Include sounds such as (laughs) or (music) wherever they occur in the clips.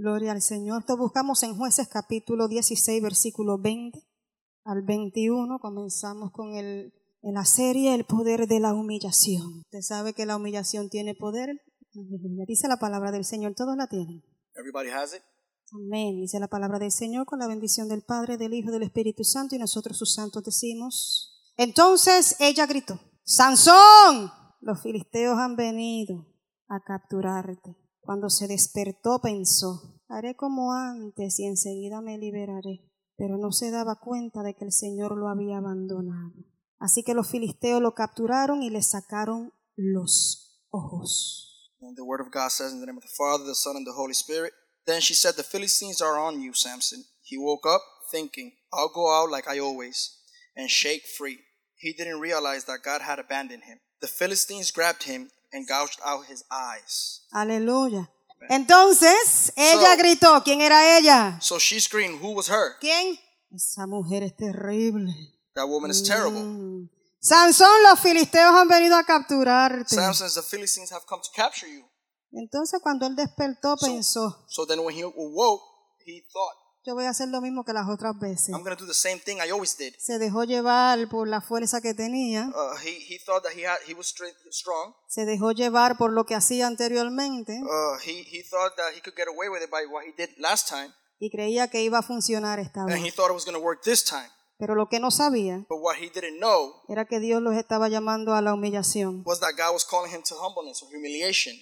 Gloria al Señor. Te buscamos en jueces capítulo 16, versículo 20 al 21. Comenzamos con el, en la serie El poder de la humillación. Usted sabe que la humillación tiene poder. Dice la palabra del Señor, todos la tienen. Everybody has it? Amén. Dice la palabra del Señor con la bendición del Padre, del Hijo del Espíritu Santo y nosotros sus santos decimos. Entonces ella gritó, Sansón, los filisteos han venido a capturarte. Cuando se despertó pensó, haré como antes y enseguida me liberaré. Pero no se daba cuenta de que el Señor lo había abandonado. Así que los filisteos lo capturaron y le sacaron los ojos. And the word of God says in the name of the Father, the Son, and the Holy Spirit. Then she said, The Philistines are on you, Samson. He woke up thinking, I'll go out like I always and shake free. He didn't realize that God had abandoned him. The Philistines grabbed him and gouged out his eyes. Aleluya. Entonces ella So- gritó, ¿quién era ella? So she screamed, Who was her? ¿Quién? Esa mujer es terrible. That woman is terrible. Mm. Sansón, los filisteos han venido a capturarte. Samson, the Philistines have come to capture you. Entonces cuando él despertó So- pensó, So then when he awoke, he thought, yo voy a hacer lo mismo que las otras veces. I'm going to do the same thing I always did. Se dejó llevar por la fuerza que tenía, Uh, he, he thought that he, had, he was strong. se dejó llevar por lo que hacía anteriormente Uh, he, he thought that he could get away with it by what he did last time. y creía que iba a funcionar esta And he vez. thought it was going to work this time. Pero lo que no sabía But what he didn't know era que Dios los estaba llamando a la humillación. was that God was calling him to humbleness or humiliation.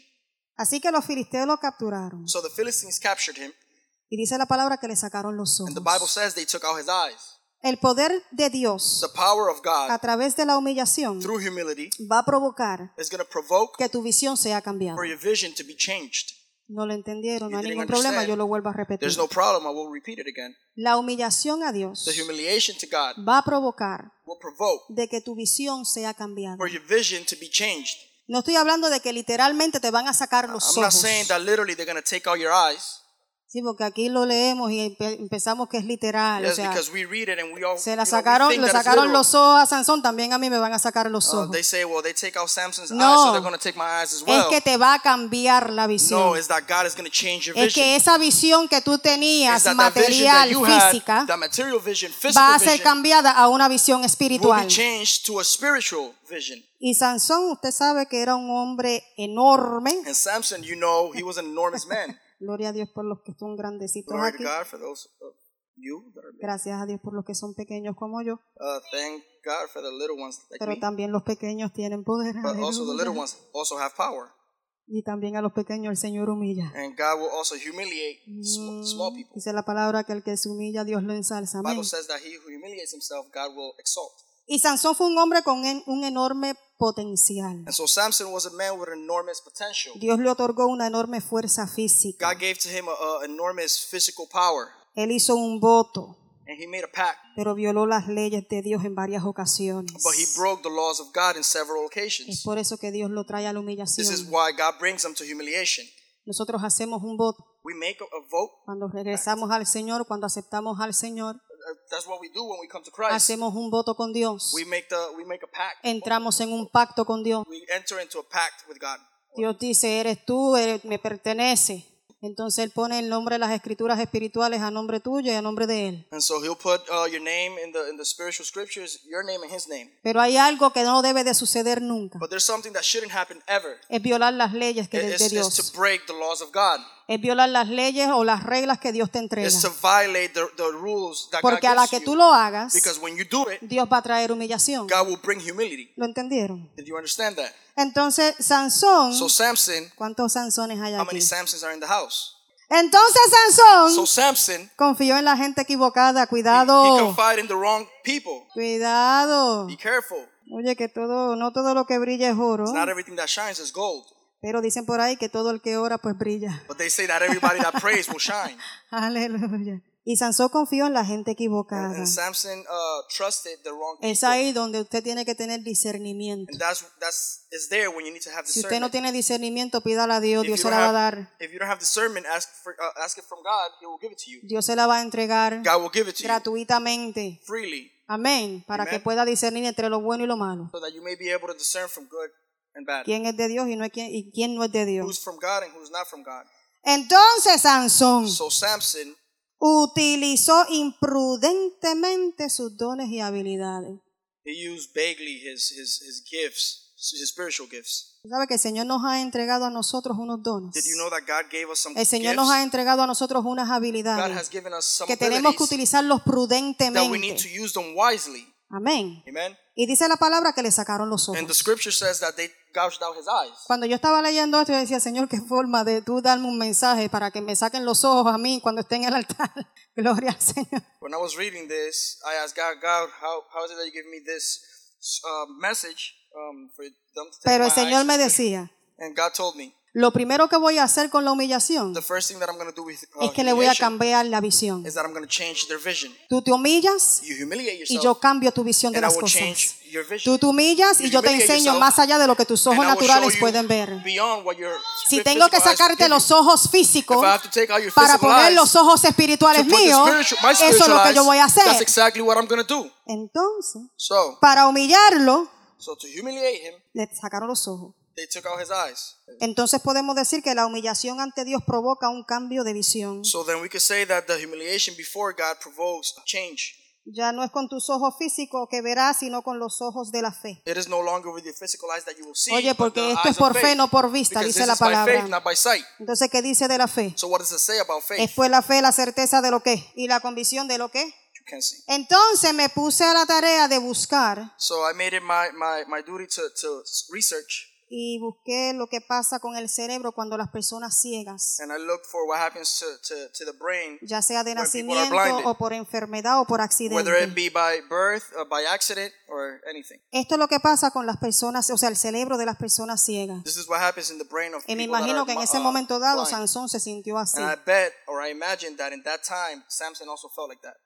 Así que los filisteos lo capturaron. So the Philistines captured him, Y dice la palabra que le sacaron los and the Bible ojos. says they took out his eyes. El poder de Dios The power of a God través de la humillación through humility va a provocar is provoke que tu visión sea cambiada. for your vision to be changed. No lo entendieron, no hay ningún problema, yo lo vuelvo a repetir. There's no problem. I will repeat it again. La humillación a Dios The humiliation to God va a provocar will provoke de que tu visión sea cambiada. for your vision to be changed. No estoy hablando de que literalmente te van a sacar los I'm not ojos. saying that literally they're going to take out your eyes. Sí, porque aquí lo leemos y empe- empezamos que es literal. o Yes, sea, because we read it and we all se you la know, sacaron, le that it's sacaron los ojos a Sansón, también a mí me van a sacar los Uh, ojos. say, well, eyes, No. so es que te va a cambiar la No, visión. that your es vision. que esa visión que tú tenías that that that material, you had, física, that material vision, va a ser cambiada a una visión espiritual. Y Sansón, usted sabe que era un hombre enorme. And Samson, you know, he was an enormous man. (laughs) Gloria a Dios por los que son grandecitos Glory aquí. God for those of you that are. Gracias a Dios por los que son pequeños como yo. Uh, thank God for the little ones like Pero me. también los pequeños tienen poder. But also the Aleluya. little ones also have power. Y también a los pequeños el Señor humilla. And God will also humiliate sm- small people. Dice la palabra que el que se humilla, Dios lo ensalza. Amén. Bible says that he who humiliates himself, God will exalt. Y Sansón fue un hombre con un enorme potencial. And so Samson was a man with enormous potential. Dios le otorgó una enorme fuerza física. God gave to him a, a enormous physical power, Él hizo un voto, and he made a pact. pero violó las leyes de Dios en varias ocasiones. But he broke the laws of God in several Es occasions. por eso que Dios lo trae a la This is humillación. why God brings him to humiliation. Nosotros hacemos un voto We make a, a vote. cuando regresamos al Señor, cuando aceptamos al Señor, That's what we do when we come to Christ. hacemos un voto con Dios. We make the we make a pact. Entramos en un pacto con Dios. We enter into a pact with God. Dios dice, eres tú, eres- me pertenece. Entonces Él pone el nombre de las escrituras espirituales a nombre tuyo y a nombre de Él. And so he'll put uh, your name in the in the spiritual scriptures, your name and his name. Pero hay algo que no debe de suceder nunca. But there's something that shouldn't happen ever. Es violar las leyes que de, It's, de it's Dios. Es violar las leyes o las reglas que Dios te entrega. It's to violate the, the rules that Porque a God la gives que tú lo hagas, Because when you do it, Dios va a traer humillación. God will bring humility. ¿Lo entendieron? Did you understand that? Entonces, Sansón, So Samson, ¿cuántos Sansones hay how aquí? many Samsons are in the house? Entonces Sansón So Samson, confió en la gente equivocada. he, he Cuidado, confided in the wrong people. cuidado. Be careful. Oye, que todo, no todo lo que brilla es oro. It's not everything that shines is gold. Pero dicen por ahí que todo el que ora pues brilla. But they say that everybody that prays will shine. (laughs) Aleluya. Y Sansón confió en la gente And, equivocada. and Samson uh, trusted the wrong Es ahí donde usted tiene que tener discernimiento. And that's that's is there when you need to have Si usted no discernment. tiene discernimiento, pídala a Dios, If Dios you se don't la va a have- dar. You uh, ask it from God. He will give it to you. Dios se la va a entregar God will give it to you gratuitamente. freely, Amén. Para Amen. que pueda discernir entre lo bueno y lo malo. so that you may be able to discern from good and. Quién es de Dios y, no es quién, y quién no es de Dios. Who's from God and who's not from God. Entonces Sansón So Samson utilizó imprudentemente sus dones y habilidades. he used vaguely his his his gifts, his spiritual gifts. ¿Sabe que el Señor nos ha entregado a nosotros unos dones? You know El Señor nos ha entregado a nosotros unas habilidades que tenemos que utilizarlos prudentemente. Amén. Y dice la palabra que le sacaron los ojos. Gouged out his eyes. Cuando yo estaba leyendo esto, yo decía, Señor, qué forma de tú darme un mensaje para que me saquen los ojos a mí cuando esté en el altar. (laughs) Gloria al Señor. When I was reading this, I asked God, God, how, how is it that you give me this uh, message um, for them to take Pero el Señor eyes? me decía, And God told me, lo primero que voy a hacer con la humillación the first thing that I'm going to do with uh, es que le voy a cambiar la visión. is that I'm going to change their vision. Tú te humillas You humiliate y yo cambio tu visión de and I las will cosas. change your vision. Tú te humillas y yo te enseño yourself, más allá de lo que tus ojos naturales pueden ver. Beyond what your Si tengo que sacarte los ojos físicos para poner eyes los ojos espirituales míos, eso es lo que yo voy a That's hacer. exactly what I'm going to do. Entonces, So, para humillarlo, so to humiliate him, le sacaron los ojos. They took out his eyes. Entonces podemos decir que la humillación ante Dios provoca un cambio de visión. So then we could say that the humiliation before God provokes a change. Ya no es con tus ojos físicos que verás, sino con los ojos de la fe. It is no longer with your physical eyes that you will see. Oye, porque esto es por fe, no por vista, dice la palabra. faith, not by sight. Entonces, ¿qué dice de la fe? So what does it say about faith? Es pues la fe, la certeza de lo que y la convicción de lo que. Entonces me puse a la tarea de buscar So I made it my, my, my duty to, to research y busqué lo que pasa con el cerebro cuando las personas ciegas, and I looked for what happens to, to, to the brain, ya sea de When people are nacimiento blinded. o por enfermedad o por whether accidente. it be by birth, or by accident, or anything. Esto es lo que pasa con las personas, o sea, el cerebro de las personas ciegas. This is what happens in the brain of Y me people that imagino are que en uh, ese momento dado blind. Sansón se sintió así. And I bet, or I imagine that in that time, Samson also felt like that.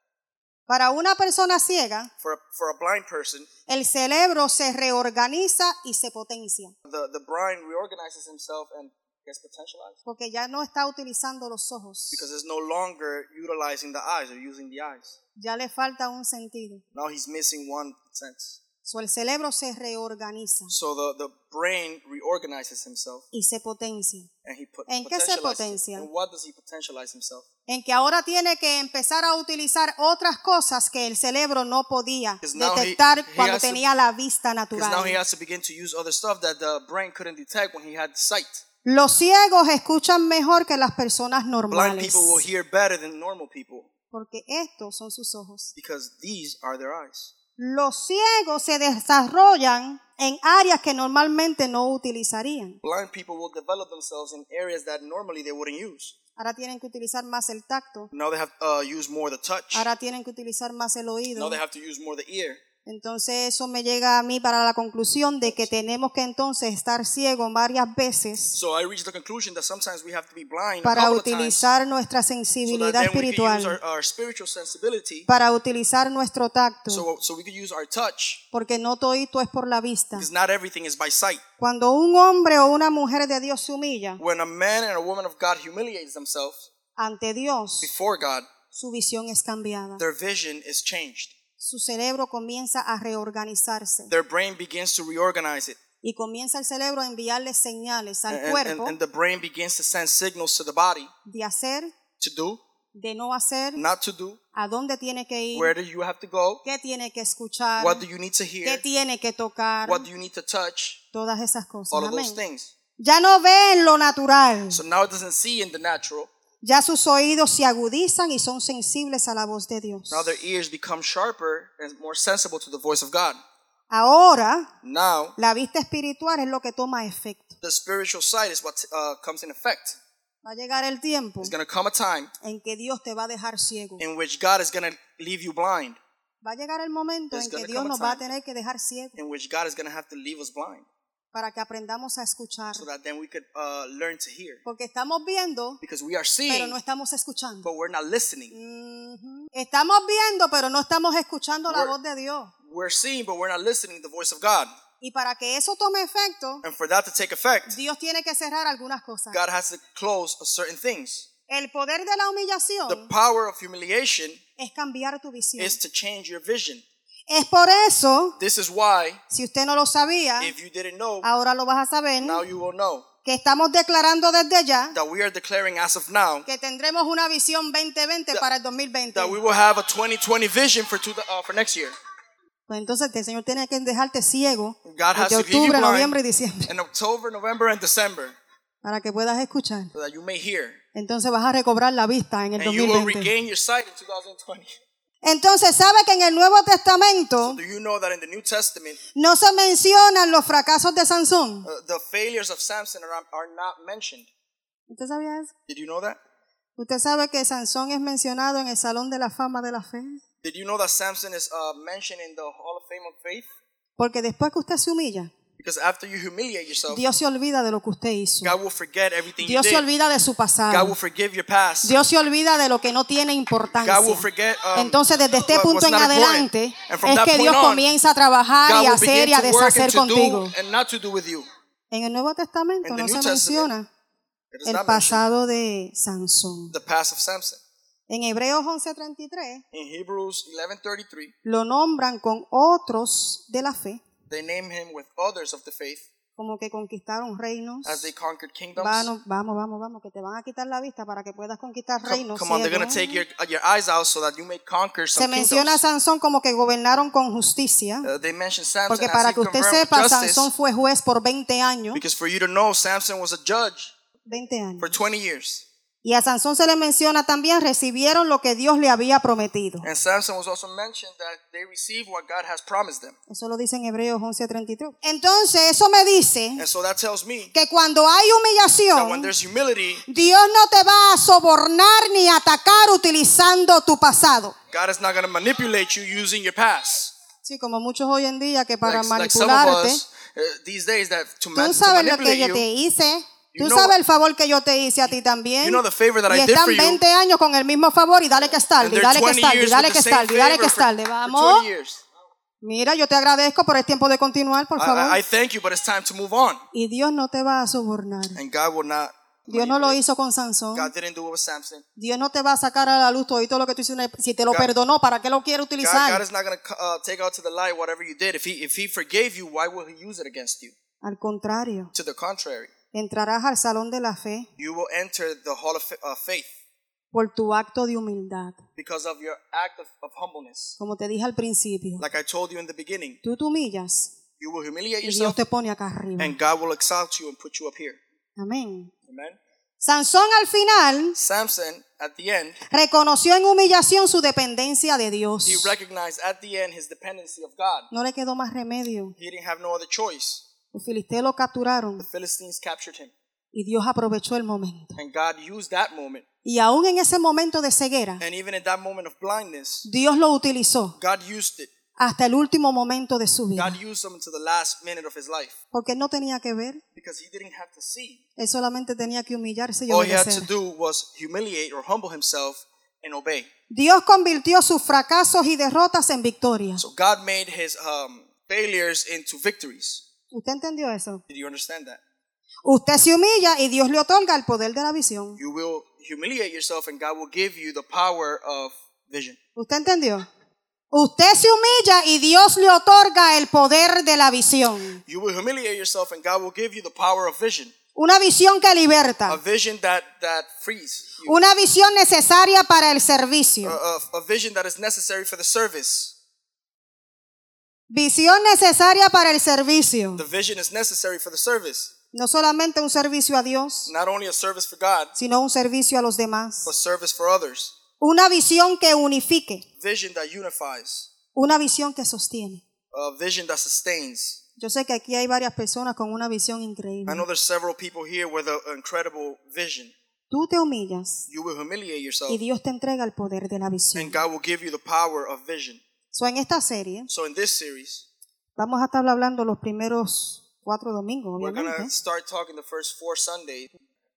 Para una persona ciega, For a, for a blind person, el cerebro se reorganiza y se potencia, the, the brain reorganizes himself and gets potentialized porque ya no está utilizando los ojos, because it's no longer utilizing the eyes or using the eyes. ya le falta un sentido. Now he's missing one sense. So, el cerebro se reorganiza So the, the brain reorganizes himself y se potencia. and he put, ¿En qué se potencia? And what does he potentialize himself? En que ahora tiene que empezar a utilizar otras cosas que el cerebro no podía now he- detectar he cuando has to- tenía la vista natural. has to begin to use other stuff that the brain couldn't detect when he had sight. Los ciegos escuchan mejor que las personas Blind normales, people will hear better than normal people porque estos son sus ojos. because these are their eyes. Los ciegos se desarrollan en áreas que normalmente no utilizarían. Blind people will develop themselves in areas that normally they wouldn't use. Ahora tienen que utilizar más el tacto, Now they have to uh, use more the touch. ahora tienen que utilizar más el oído. Now they have to use more the ear. Entonces eso me llega a mí para la conclusión de que tenemos que entonces estar ciegos varias veces So I reached the conclusion that sometimes we have to be blind para utilizar nuestra so sensibilidad use espiritual, our, our para utilizar nuestro tacto, so, so we could use our touch porque no todo es por la vista. not everything is by sight. Cuando un hombre o una mujer de Dios se humilla When a man and a woman of God humiliates themselves ante Dios, before God, su visión es cambiada. their vision is changed. Su cerebro comienza a reorganizarse Their brain begins to reorganize it. y comienza el cerebro a enviarle señales al And, and, cuerpo and the brain begins to send signals to the body de hacer, to do, de no hacer, not to do, a dónde tiene que ir, where do you have to go, qué tiene que escuchar, what do you need to qué hear, tiene que tocar, what do you need to touch, todas esas cosas. all of those things. Ya no ve en lo natural, So now it doesn't see in the natural. Ya sus oídos se agudizan y son sensibles a la voz de Dios. Now their ears become sharper and more sensible to the voice of God. Ahora, Now la vista espiritual es lo que toma efecto. the spiritual sight is what uh, comes in effect. Va a llegar el tiempo There's going to come a time en que Dios te va a dejar ciego. in which God is going to leave you blind, Va a llegar el momento There's en que gonna Dios come a nos va a time. tener que dejar ciego in which God is going to have to leave us blind para que aprendamos a escuchar. so that then we could uh, learn to hear. Porque estamos viendo, Because we are pero seeing, no estamos escuchando. but we're not listening. Estamos viendo, pero no estamos escuchando la We're- voz de Dios. We're seeing, but we're not listening to the voice of God. Y para que eso tome efecto, And for that to take effect, Dios tiene que cerrar algunas cosas. God has to close certain things. El poder de la The humillación power of humiliation es cambiar tu visión. is to change your vision. Es por eso, This is why, si usted no lo sabía, if you didn't know, ahora lo vas a saber, now you will know. que estamos declarando desde ya that we are declaring as of now que tendremos una visión 2020 para el 2020. that we will have a 2020 vision for, two, uh, for next year. Pues entonces el Señor tiene que dejarte ciego de octubre, noviembre y diciembre in October, November, and December para que puedas escuchar. so that you may hear. Entonces vas a recobrar la vista en el And you will 2020. regain your sight in 2020. Entonces, ¿sabe que en el Nuevo Testamento Do you know no se mencionan los fracasos de Sansón? uh, the failures of Samson are, are not mentioned? ¿Usted sabía eso? Did you know that? ¿Usted sabe que Sansón es mencionado en el Salón de la Fama de la Fe? Did you know that Samson is uh, mentioned in the Hall of Fame of Faith? Porque después que usted se humilla, Because after you humiliate yourself, Dios se olvida de lo que usted hizo. God will forget everything Dios you se did. olvida de su God pasado. will forgive your past. Dios se olvida de lo que no tiene importancia. God will forget, um, Entonces, desde este punto en adelante, es que point Dios on, comienza a trabajar God y a hacer y a deshacer contigo. En el Nuevo Testamento In the no New se Testament, menciona el pasado de Sansón. the past of Samson. En Hebreos 11:33 In Hebrews 11:33, lo nombran con otros de la fe, they name him with others of the faith como que conquistaron reinos. as they conquered kingdoms. Vamos, vamos, vamos, vamos, que te van a quitar la vista para que puedas conquistar reinos. come on, they're going to take your, uh, your eyes out so that you may conquer Se some menciona a kingdoms. Sansón como que gobernaron con justicia, Uh, they mention Samson porque para que usted sepa. Sansón fue juez por 20 años. Because for you to know, Samson was a judge 20 años. for 20 years. Y a Sansón se le menciona también recibieron lo que Dios le había prometido. And Samson was also mentioned that they received what God has promised them. Eso lo dice en Hebreos 11:33. Entonces, eso me dice And so that tells me que cuando hay that when humillación, there's humility, Dios no te va a sobornar ni atacar utilizando tu pasado. God is not going to manipulate you using your past. Sí, como muchos hoy en día que para Like, like some of manipularte, us uh, these days that to, man, tú to sabes lo que manipulate yo you, te hice. Tú sabes el favor que yo te hice a ti también. You know the favor that y están for you. 20 años con el mismo favor y dale que es tarde, y dale que es 20 tarde, y years dale que es tarde, y dale que es tarde. Vamos. 20 years. Mira, yo te agradezco, pero es tiempo de continuar, por favor. I, I thank you, but it's time to move on. y Dios no te va a sobornar. And God will not. Dios no lo hizo con Sansón. God didn't do it with Samson. Dios no te va a sacar a la luz todo lo que tú hiciste. Si te lo perdonó, ¿para qué lo quiere utilizar? Al contrario, To the contrary, entrarás al salón de la fe you will enter the hall of uh, faith por tu acto de humildad. because of your act of, of humbleness. Como te dije al principio, Like I told you in the beginning, tú te humillas you will humiliate y Dios yourself te pone acá arriba. and God will exalt you and put you up here. Amén. Amen. Sansón al final Samson, at the end, reconoció en humillación su dependencia de Dios. he recognized at the end his dependency of God. No le quedó más remedio. He didn't have no other choice. Los filisteos lo capturaron The Philistines captured him, y Dios aprovechó el momento. and God used that moment. Y aún en ese momento de ceguera, And even in that moment of blindness, Dios lo utilizó God used it. hasta el último momento de su vida. God used him the last minute of his life Porque no tenía que ver, because he didn't have to see. él solamente tenía que humillarse y All he had to obedecer. do was humiliate or humble himself and obey. Dios convirtió sus fracasos y derrotas en victorias. So God made his um, failures into victories. ¿Usted entendió eso? Did you understand that? Usted se humilla y Dios le otorga el poder de la visión. You will humiliate yourself and God will give you the power of vision. ¿Usted entendió? Usted se humilla y Dios le otorga el poder de la visión. You will humiliate yourself and God will give you the power of vision. Una visión que A liberta. vision that, that frees you. Una visión necesaria para el servicio. A, a- a vision that is necessary for the service. Visión necesaria para el servicio. The vision is necessary for the service. No solamente un servicio a Dios, Not only a service for God, sino un servicio a los demás. but service for others. Una visión que unifique. Vision that unifies. Una visión que sostiene. A vision that sustains. Yo sé que aquí hay varias personas con una visión I increíble. know there's several people here with an incredible vision. Tú te humillas You will humiliate yourself, y Dios te entrega el poder de la visión. and God will give you the power of vision. So, en esta serie So in this series, vamos a estar hablando los primeros cuatro domingos, we're gonna obviamente. start talking the first four Sundays.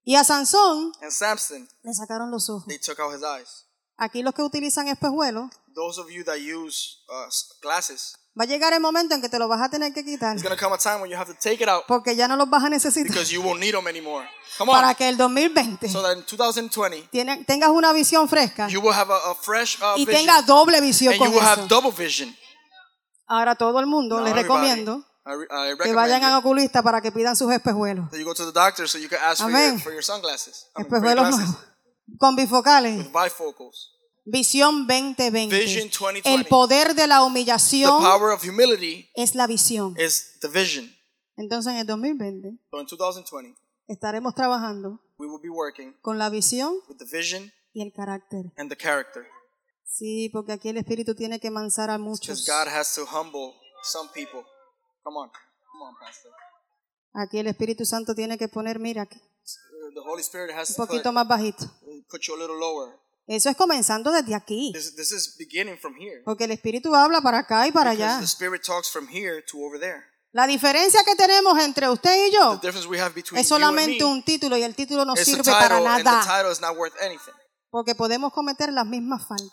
Y a Sansón And Samson, le sacaron los ojos. they took out his eyes. Aquí los que utilizan espejuelos, Those of you that use uh, glasses, va a llegar el momento en que te los vas a tener que quitar come a time when you have to take it out porque ya no los vas a necesitar because you won't need them anymore. Come para on. que el 2020 So that in 2020, tiene- tengas una visión fresca you will have a, a fresh uh, y vision, tengas doble visión and you will have double vision. Ahora todo el mundo Now les everybody, recomiendo I, re- I que recommend vayan you, al oculista para que pidan sus espejuelos. that you go to the doctor so you can ask for Amén. your, for your sunglasses. I mean, for your Espejuelos glasses nuevos. Con bifocales. bifocals. Visión 2020. Vision 2020. El poder de la The humillación power of humility es la visión. is the vision. Entonces en el 2020 So in 2020, estaremos trabajando we will be working con la visión with the vision y el carácter. and the character. Sí, porque aquí el Espíritu tiene que mansar a muchos. God has to humble some people. Come on. Come on, Pastor. Aquí el Espíritu Santo tiene que poner, mira, aquí, The Holy Spirit has un to put, poquito más bajito. put you a little lower. Eso es comenzando desde aquí. This, this is beginning from here. Porque el Espíritu habla para acá y para Because allá. the Spirit talks from here to over there. La diferencia que tenemos entre usted y yo es solamente me un título y el título no sirve para nada. title is not worth anything Porque podemos cometer las mismas faltas.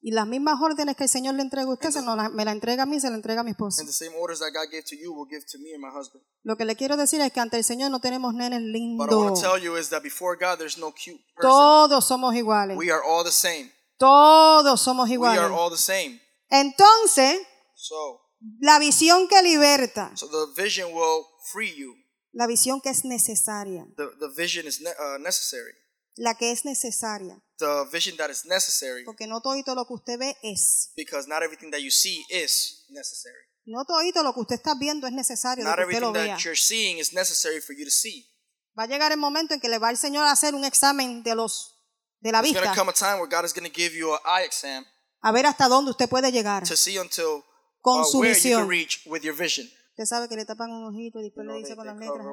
Y las mismas órdenes que el Señor le entrega a usted, se la- me la entrega a mí, se la entrega a mi esposa. And the same orders that God gave to you will give to me and my husband. Lo que le quiero decir es que ante el Señor no tenemos nenes lindos. tell you is that before God, there's no. Todos somos iguales. We are all the same. Todos somos We iguales. are all the same. Entonces, So, la visión que liberta, so the vision will free you. la visión que es necesaria, The, the vision is ne- uh, necessary. La que es necesaria, The vision that is necessary porque no todo lo que usted ve es. because not everything that you see is necessary. No todo lo que usted está viendo es necesario de Not que usted lo everything vea. that you're seeing is necessary for you to see. Va a llegar el momento en que le va el Señor a hacer un examen de los de la There's going vista, to come a time where God is going to give you an eye exam a ver hasta dónde usted puede llegar to see until con uh, su where you visión. can reach with your vision. Usted sabe que le tapan un ojito y después le dice con las letras.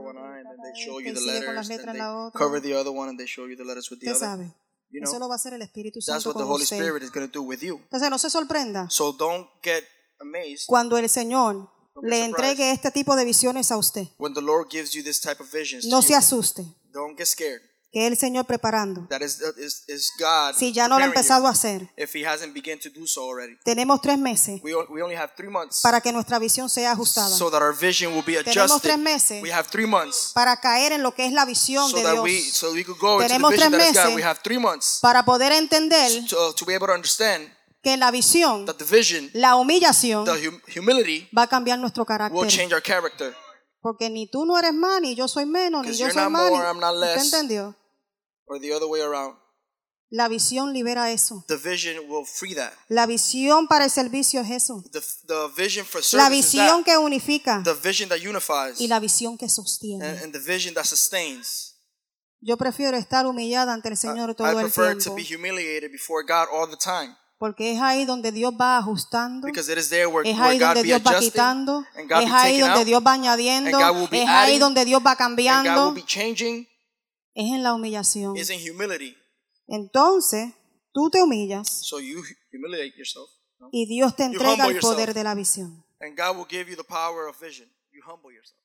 sigue con las letras en la otra. cover the other one and they show you the letters with the Usted other. sabe. You Eso lo va a hacer el Espíritu that's Santo what the con Holy usted. Spirit is going to do with you. Entonces no se sorprenda So don't get amazed cuando el Señor be le surprised. entregue este tipo de visiones a usted. when the Lord gives you this type of visions. to No you. se asuste, Don't get scared. Que el Señor preparando. That is, is, is God. Si ya no lo ha empezado a hacer, If He hasn't begun to do so already. tenemos tres meses We, on- we only have three months para que nuestra visión sea ajustada. so that our vision will be Tenemos adjusted. tres meses We have three months para caer en lo que es la visión so de that we Dios. so we could go into the Tenemos vision tres that is God. meses We have three months Para poder entender to, to be able to understand que la visión, that the vision, la humillación, the hum- humility, va a cambiar nuestro will carácter. change our character. Porque ni tú no eres más, ni yo soy menos, ni yo soy más. more, ni- I'm not ¿Usted less. entendió? Or the other way around. La visión libera eso. The vision will free that. La visión para el servicio es eso. The, the vision for La service is visión that. que unifica The vision that unifies. y la visión que sostiene. and, and the vision that sustains. Yo prefiero estar humillada ante el Señor I todo el prefer to tiempo. be humiliated before God all the time Porque es ahí donde Dios va ajustando. because it is there where, Es ahí God donde Dios va quitando. Es ahí donde out Dios va añadiendo. Es ahí donde Dios va cambiando. Es en la humillación. is in humility. Entonces, tú te humillas So you hu- humiliate yourself no? y Dios te You entrega humble el poder yourself. de la visión. and God will give you the power of vision. You humble yourself.